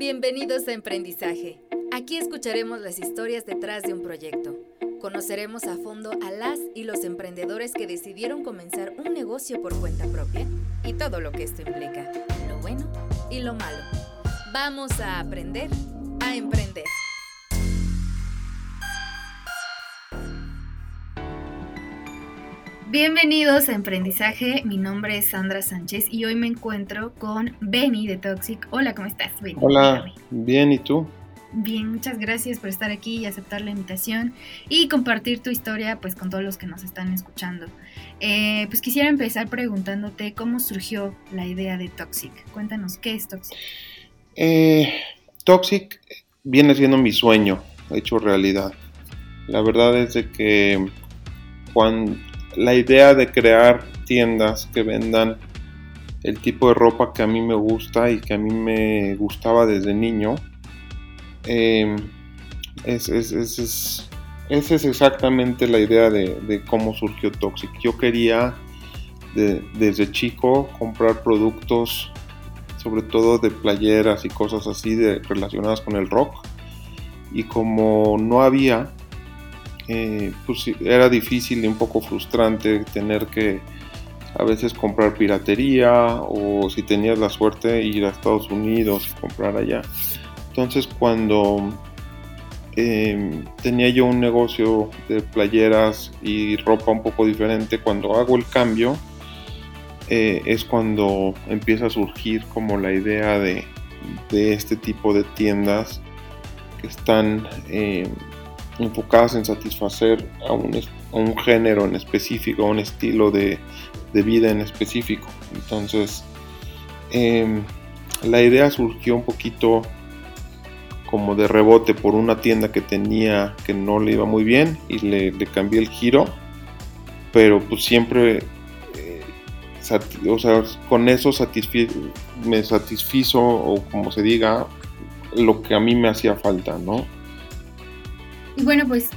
Bienvenidos a Emprendizaje. Aquí escucharemos las historias detrás de un proyecto. Conoceremos a fondo a las y los emprendedores que decidieron comenzar un negocio por cuenta propia y todo lo que esto implica, lo bueno y lo malo. Vamos a aprender a emprender. Bienvenidos a Emprendizaje, mi nombre es Sandra Sánchez y hoy me encuentro con Benny de Toxic. Hola, ¿cómo estás, Benny? Hola, bien, ¿y tú? Bien, muchas gracias por estar aquí y aceptar la invitación y compartir tu historia pues con todos los que nos están escuchando. Eh, pues quisiera empezar preguntándote cómo surgió la idea de Toxic. Cuéntanos, ¿qué es Toxic? Eh, Toxic viene siendo mi sueño hecho realidad. La verdad es de que cuando la idea de crear tiendas que vendan el tipo de ropa que a mí me gusta y que a mí me gustaba desde niño, eh, es, esa es exactamente la idea de, cómo surgió Toxic. Yo quería desde chico comprar productos, sobre todo de playeras y cosas así de, relacionadas con el rock. Y como no había, eh, pues era difícil y un poco frustrante tener que a veces comprar piratería o si tenías la suerte ir a Estados Unidos y comprar allá. Entonces cuando em, tenía yo un negocio de playeras y ropa un poco diferente, cuando hago el cambio eh, es cuando empieza a surgir como la idea de, este tipo de tiendas que están enfocadas en satisfacer a un, género en específico, a un estilo de, vida en específico. Entonces, em, la idea surgió un poquito como de rebote por una tienda que tenía que no le iba muy bien y le, cambié el giro, pero pues siempre, eh, o sea, con eso me satisfizo o como se diga, lo que a mí me hacía falta, ¿no? Y bueno, pues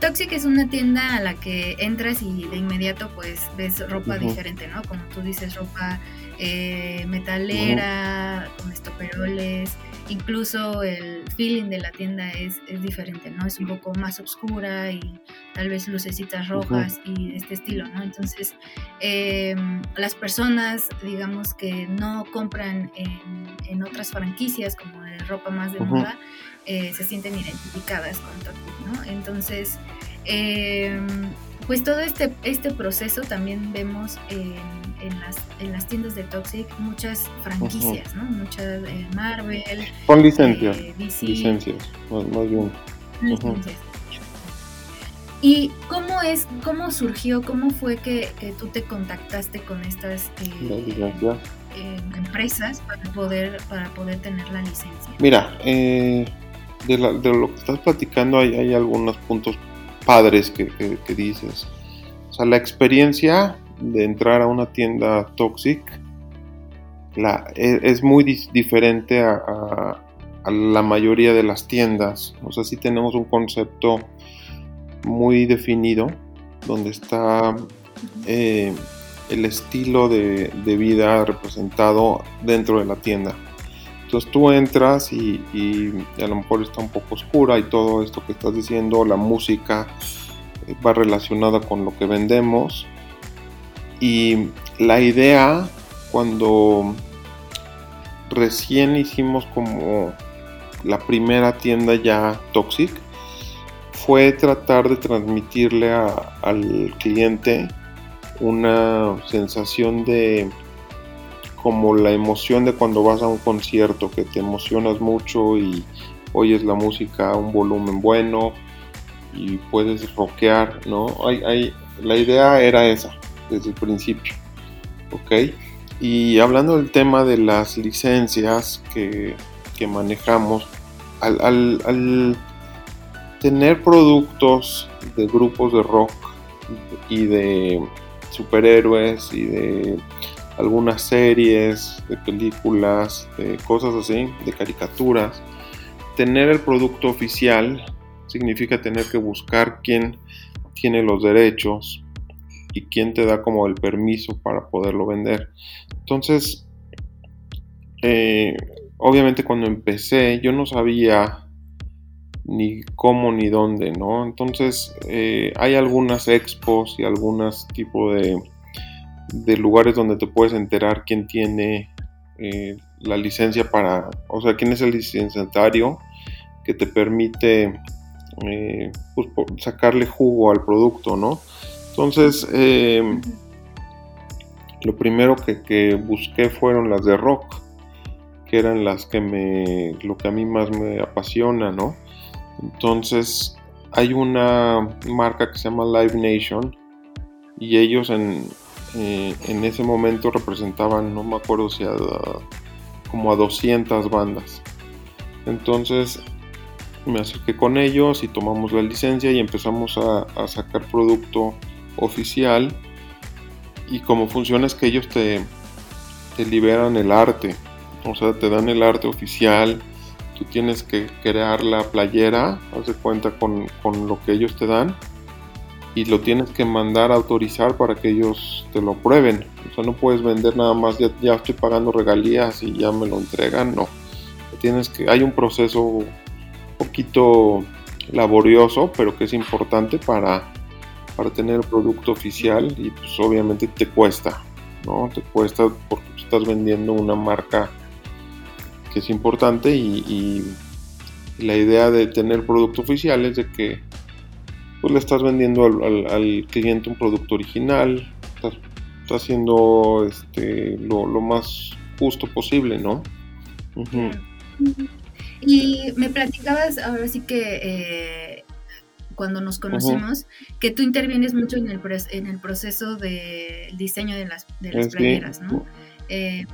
Toxic es una tienda a la que entras y de inmediato pues ves ropa diferente, ¿no? Como tú dices, ropa eh, metalera, con estoperoles, incluso el feeling de la tienda es, es, diferente, ¿no? Es un poco más oscura y tal vez lucecitas rojas y este estilo, ¿no? Entonces, em, las personas, digamos, que no compran en, en otras franquicias como de ropa más de moda, eh, se sienten identificadas con Toxic, ¿no? Entonces, em, pues todo este, este proceso también vemos en, las, en las tiendas de Toxic muchas franquicias, ¿no? Muchas eh, Marvel. Con licencias. Eh, licencias, más, bien. Licencias. ¿Y cómo es, cómo surgió, cómo fue que, tú te contactaste con estas empresas para poder, para poder tener la licencia? Mira, eh, de, lo que estás platicando hay, hay algunos puntos padres que, dices. O sea, la experiencia de entrar a una tienda Toxic e, es, muy diferente a, la mayoría de las tiendas. O sea, sí tenemos un concepto muy definido donde está eh, el estilo de, vida representado dentro de la tienda. Entonces tú entras y, a lo mejor está un poco oscura y todo esto que estás diciendo, la música eh, va relacionada con lo que vendemos. Y la idea cuando recién hicimos como la primera tienda ya Toxic fue tratar de transmitirle al cliente una sensación de como la emoción de cuando vas a un concierto, que te emocionas mucho y oyes la música a un volumen bueno y puedes rockear, ¿no? Hay, la idea era esa desde el principio, ¿ok? Y hablando del tema de las licencias que, manejamos, al, al tener productos de grupos de rock y de superhéroes y de algunas series, de películas, de cosas así, de caricaturas. Tener el producto oficial significa tener que buscar quién tiene los derechos y quién te da como el permiso para poderlo vender. Entonces, eh, obviamente cuando empecé yo no sabía ni cómo ni dónde, ¿no? Entonces eh, hay algunas expos y algunos tipos de, de, lugares donde te puedes enterar quién tiene eh, la licencia para, o sea, quién es el licenciatario que te permite eh, pues, sacarle jugo al producto, ¿no? Entonces, lo primero que, que busqué fueron las de rock que eran las que me, lo que a mí más me apasiona, ¿no? Entonces hay una marca que se llama Live Nation y ellos en, eh, en ese momento representaban, no me acuerdo si a, como a 200 bandas. Entonces me acerqué con ellos y tomamos la licencia y empezamos a, sacar producto oficial. Y como funciona es que ellos te, liberan el arte, o sea, te dan el arte oficial, tú tienes que crear la playera, haz de cuenta con, lo que ellos te dan y lo tienes que mandar a autorizar para que ellos te lo prueben. O sea, no puedes vender nada más, ya, ya estoy pagando regalías y ya me lo entregan, no. Tienes que, hay un proceso poquito laborioso, pero que es importante para, para tener el producto oficial y pues obviamente te cuesta, ¿no? Te cuesta porque estás vendiendo una marca es importante y, la idea de tener producto oficial es de que pues, le estás vendiendo al, cliente un producto original, estás, haciendo este, lo, más justo posible, ¿no? Y me platicabas ahora sí que eh, cuando nos conocimos, que tú intervienes mucho en el, en el proceso del diseño de las, de las playeras, ¿no? Eh,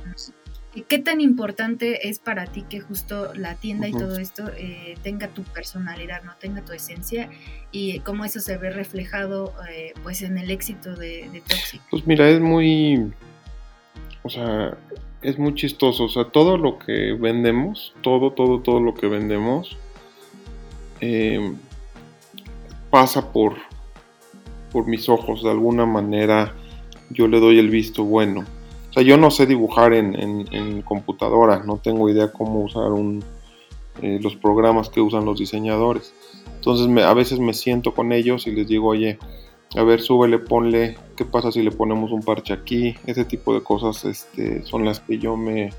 ¿Qué tan importante es para ti que justo la tienda y todo esto eh, tenga tu personalidad, no tenga tu esencia y cómo eso se ve reflejado eh, pues en el éxito de, de Toxic? Pues mira, es muy, o sea, es muy chistoso, o sea, todo lo que vendemos, todo, todo, todo lo que vendemos eh, pasa por, por mis ojos, de alguna manera. Yo le doy el visto bueno o sea, yo no sé dibujar en, computadora, no tengo idea cómo usar eh, los programas que usan los diseñadores. Entonces a veces me siento con ellos y les digo, oye, a ver, súbele, ponle, ¿qué pasa si le ponemos un parche aquí? Ese tipo de cosas este, son las que yo me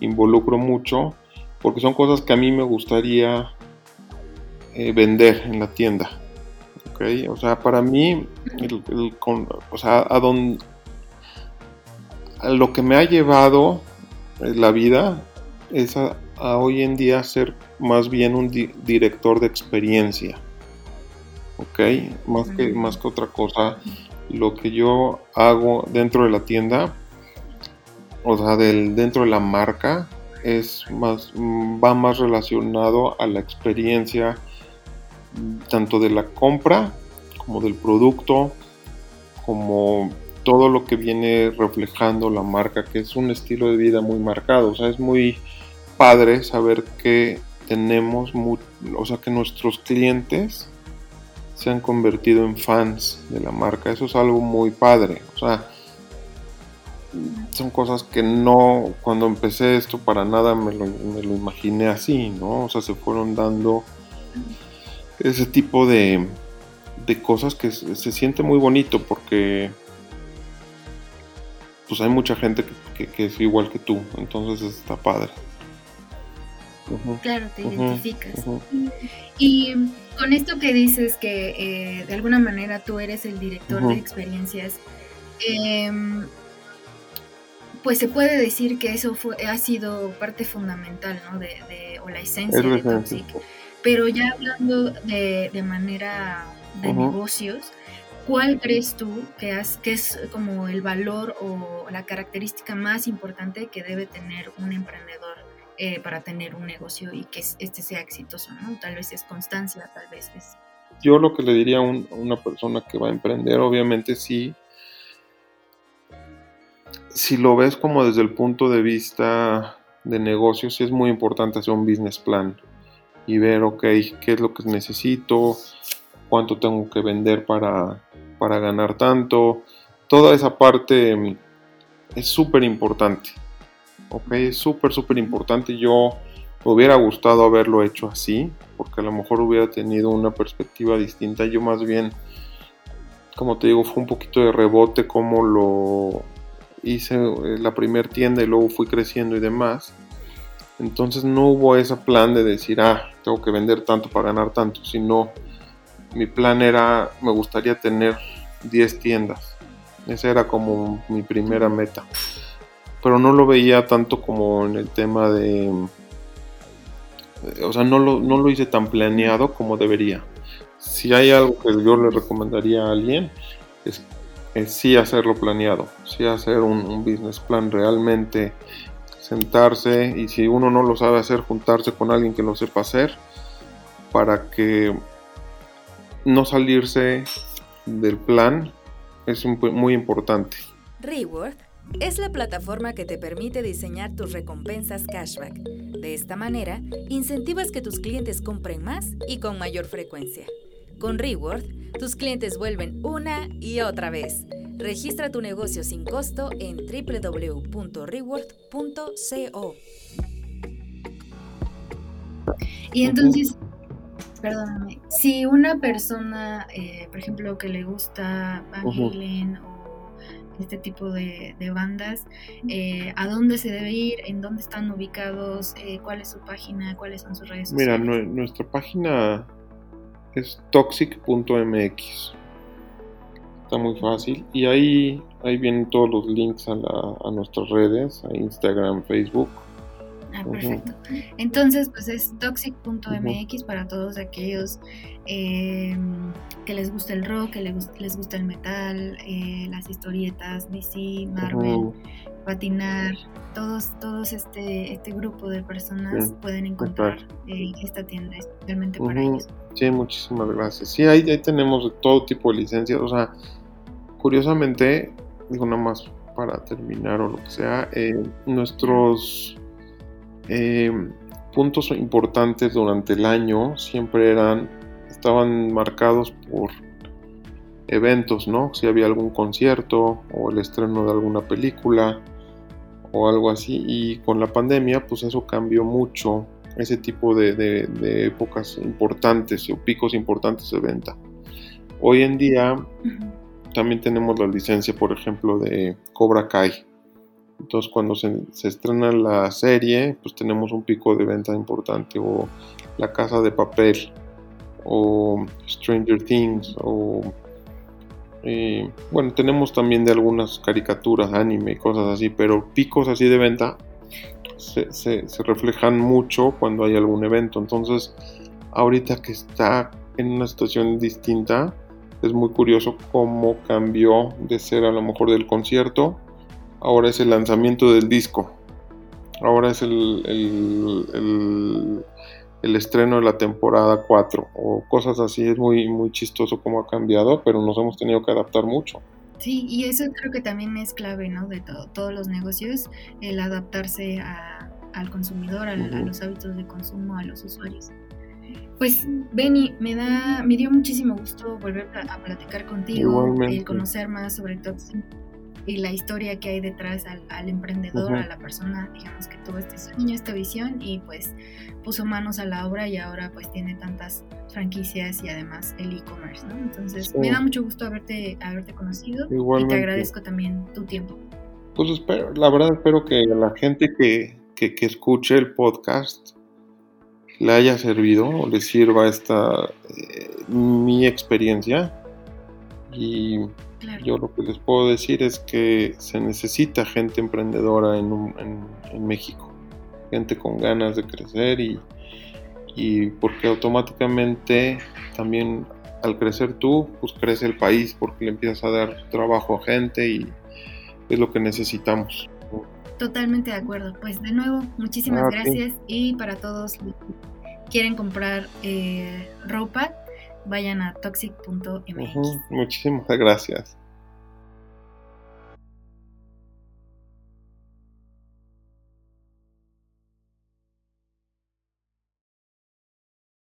involucro mucho, porque son cosas que a mí me gustaría eh, vender en la tienda. ¿okay? O sea, para mí, o sea, a donde lo que me ha llevado la vida es a, hoy en día ser más bien un director de experiencia. ¿Ok? Más que, más que otra cosa, lo que yo hago dentro de la tienda, o sea, del, dentro de la marca, es más, va más relacionado a la experiencia tanto de la compra como del producto, como todo lo que viene reflejando la marca, que es un estilo de vida muy marcado. O sea, es muy padre saber que tenemos, o sea, que nuestros clientes se han convertido en fans de la marca. Eso es algo muy padre. O sea, son cosas que no, cuando empecé esto para nada me lo, imaginé así, ¿no? O sea, se fueron dando ese tipo de, de cosas que se siente muy bonito porque pues hay mucha gente que, es igual que tú, entonces está padre. Claro, te identificas. Y con esto que dices que eh, de alguna manera tú eres el director de experiencias, em, pues se puede decir que eso fue, ha sido parte fundamental, ¿no? De, o la esencia de Toxic. Pero ya hablando de, de manera de negocios, ¿Cuál crees tú que, que es como el valor o la característica más importante que debe tener un emprendedor eh, para tener un negocio y que este sea exitoso? ¿no? Tal vez es constancia, tal vez es... Yo lo que le diría a una persona que va a emprender, obviamente sí, si lo ves como desde el punto de vista de negocios, sí es muy importante hacer un business plan y ver, ok, qué es lo que necesito, cuánto tengo que vender para para ganar tanto. Toda esa parte mm, es súper importante. ¿ok? Es súper, súper importante. Yo me hubiera gustado haberlo hecho así, porque a lo mejor hubiera tenido una perspectiva distinta. Yo más bien, como te digo, fue un poquito de rebote como lo hice eh, la primera tienda y luego fui creciendo y demás. Entonces no hubo ese plan de decir, ah, tengo que vender tanto para ganar tanto, sino mi plan era, me gustaría tener 10 tiendas. Esa era como mi primera meta. Pero no lo veía tanto como en el tema de... O sea, no lo, no lo hice tan planeado como debería. Si hay algo que yo le recomendaría a alguien, es, sí hacerlo planeado. Sí hacer un business plan realmente sentarse y si uno no lo sabe hacer, juntarse con alguien que lo sepa hacer para que no salirse del plan es muy importante. Reward es la plataforma que te permite diseñar tus recompensas cashback. De esta manera, incentivas que tus clientes compren más y con mayor frecuencia. Con Reward, tus clientes vuelven una y otra vez. Registra tu negocio sin costo en www.reward.co. Y entonces, perdóname, si una persona, eh, por ejemplo, que le gusta Van Halen o este tipo de, bandas, eh, ¿a dónde se debe ir? ¿En dónde están ubicados? Eh, ¿Cuál es su página? ¿Cuáles son sus redes sociales? Mira, nuestra página es toxic.mx. Está muy fácil. Y ahí, ahí vienen todos los links a, a nuestras redes, a Instagram, Facebook. Ah, perfecto. Entonces, pues es toxic.mx para todos aquellos em, que les gusta el rock, que les, gusta el metal, eh, las historietas, DC, Marvel, patinar, todos, todos este, este grupo de personas pueden encontrar eh, esta tienda especialmente para ellos. Sí, muchísimas gracias. Sí, ahí, ahí tenemos todo tipo de licencias. O sea, curiosamente, digo nada más para terminar o lo que sea, eh, nuestros eh, puntos importantes durante el año siempre eran, estaban marcados por eventos, ¿no? Si había algún concierto o el estreno de alguna película o algo así. Y con la pandemia, pues eso cambió mucho ese tipo de, épocas importantes o picos importantes de venta. Hoy en día también tenemos la licencia, por ejemplo, de Cobra Kai. Entonces cuando se, estrena la serie, pues tenemos un pico de venta importante, o La Casa de Papel, o Stranger Things, o eh, bueno, tenemos también de algunas caricaturas, anime y cosas así, pero picos así de venta se, se, reflejan mucho cuando hay algún evento. Entonces, ahorita que está en una situación distinta, es muy curioso cómo cambió de ser a lo mejor del concierto ahora es el lanzamiento del disco, ahora es el, el, estreno de la temporada 4 o cosas así, es muy, muy chistoso cómo ha cambiado, pero nos hemos tenido que adaptar mucho. Sí, y eso creo que también es clave, ¿no? De todos los negocios, el adaptarse al consumidor, a, los hábitos de consumo, a los usuarios. Pues Benny, me da, me dio muchísimo gusto volver a, platicar contigo, y conocer más sobre Toxic y la historia que hay detrás al, emprendedor, a la persona, digamos, que tuvo este sueño, esta visión y pues puso manos a la obra y ahora pues tiene tantas franquicias y además el e-commerce, ¿no? Entonces me da mucho gusto haberte, haberte conocido y te agradezco también tu tiempo. Pues espero, la verdad espero que la gente que, que, que escuche el podcast le haya servido o le sirva esta eh, mi experiencia y yo lo que les puedo decir es que se necesita gente emprendedora en, en, México, gente con ganas de crecer y, y, porque automáticamente también al crecer tú, pues crece el país porque le empiezas a dar trabajo a gente y es lo que necesitamos. Totalmente de acuerdo. Pues de nuevo, muchísimas ah, gracias y para todos que quieren comprar eh, ropa, vayan a toxic.mx. muchísimas gracias.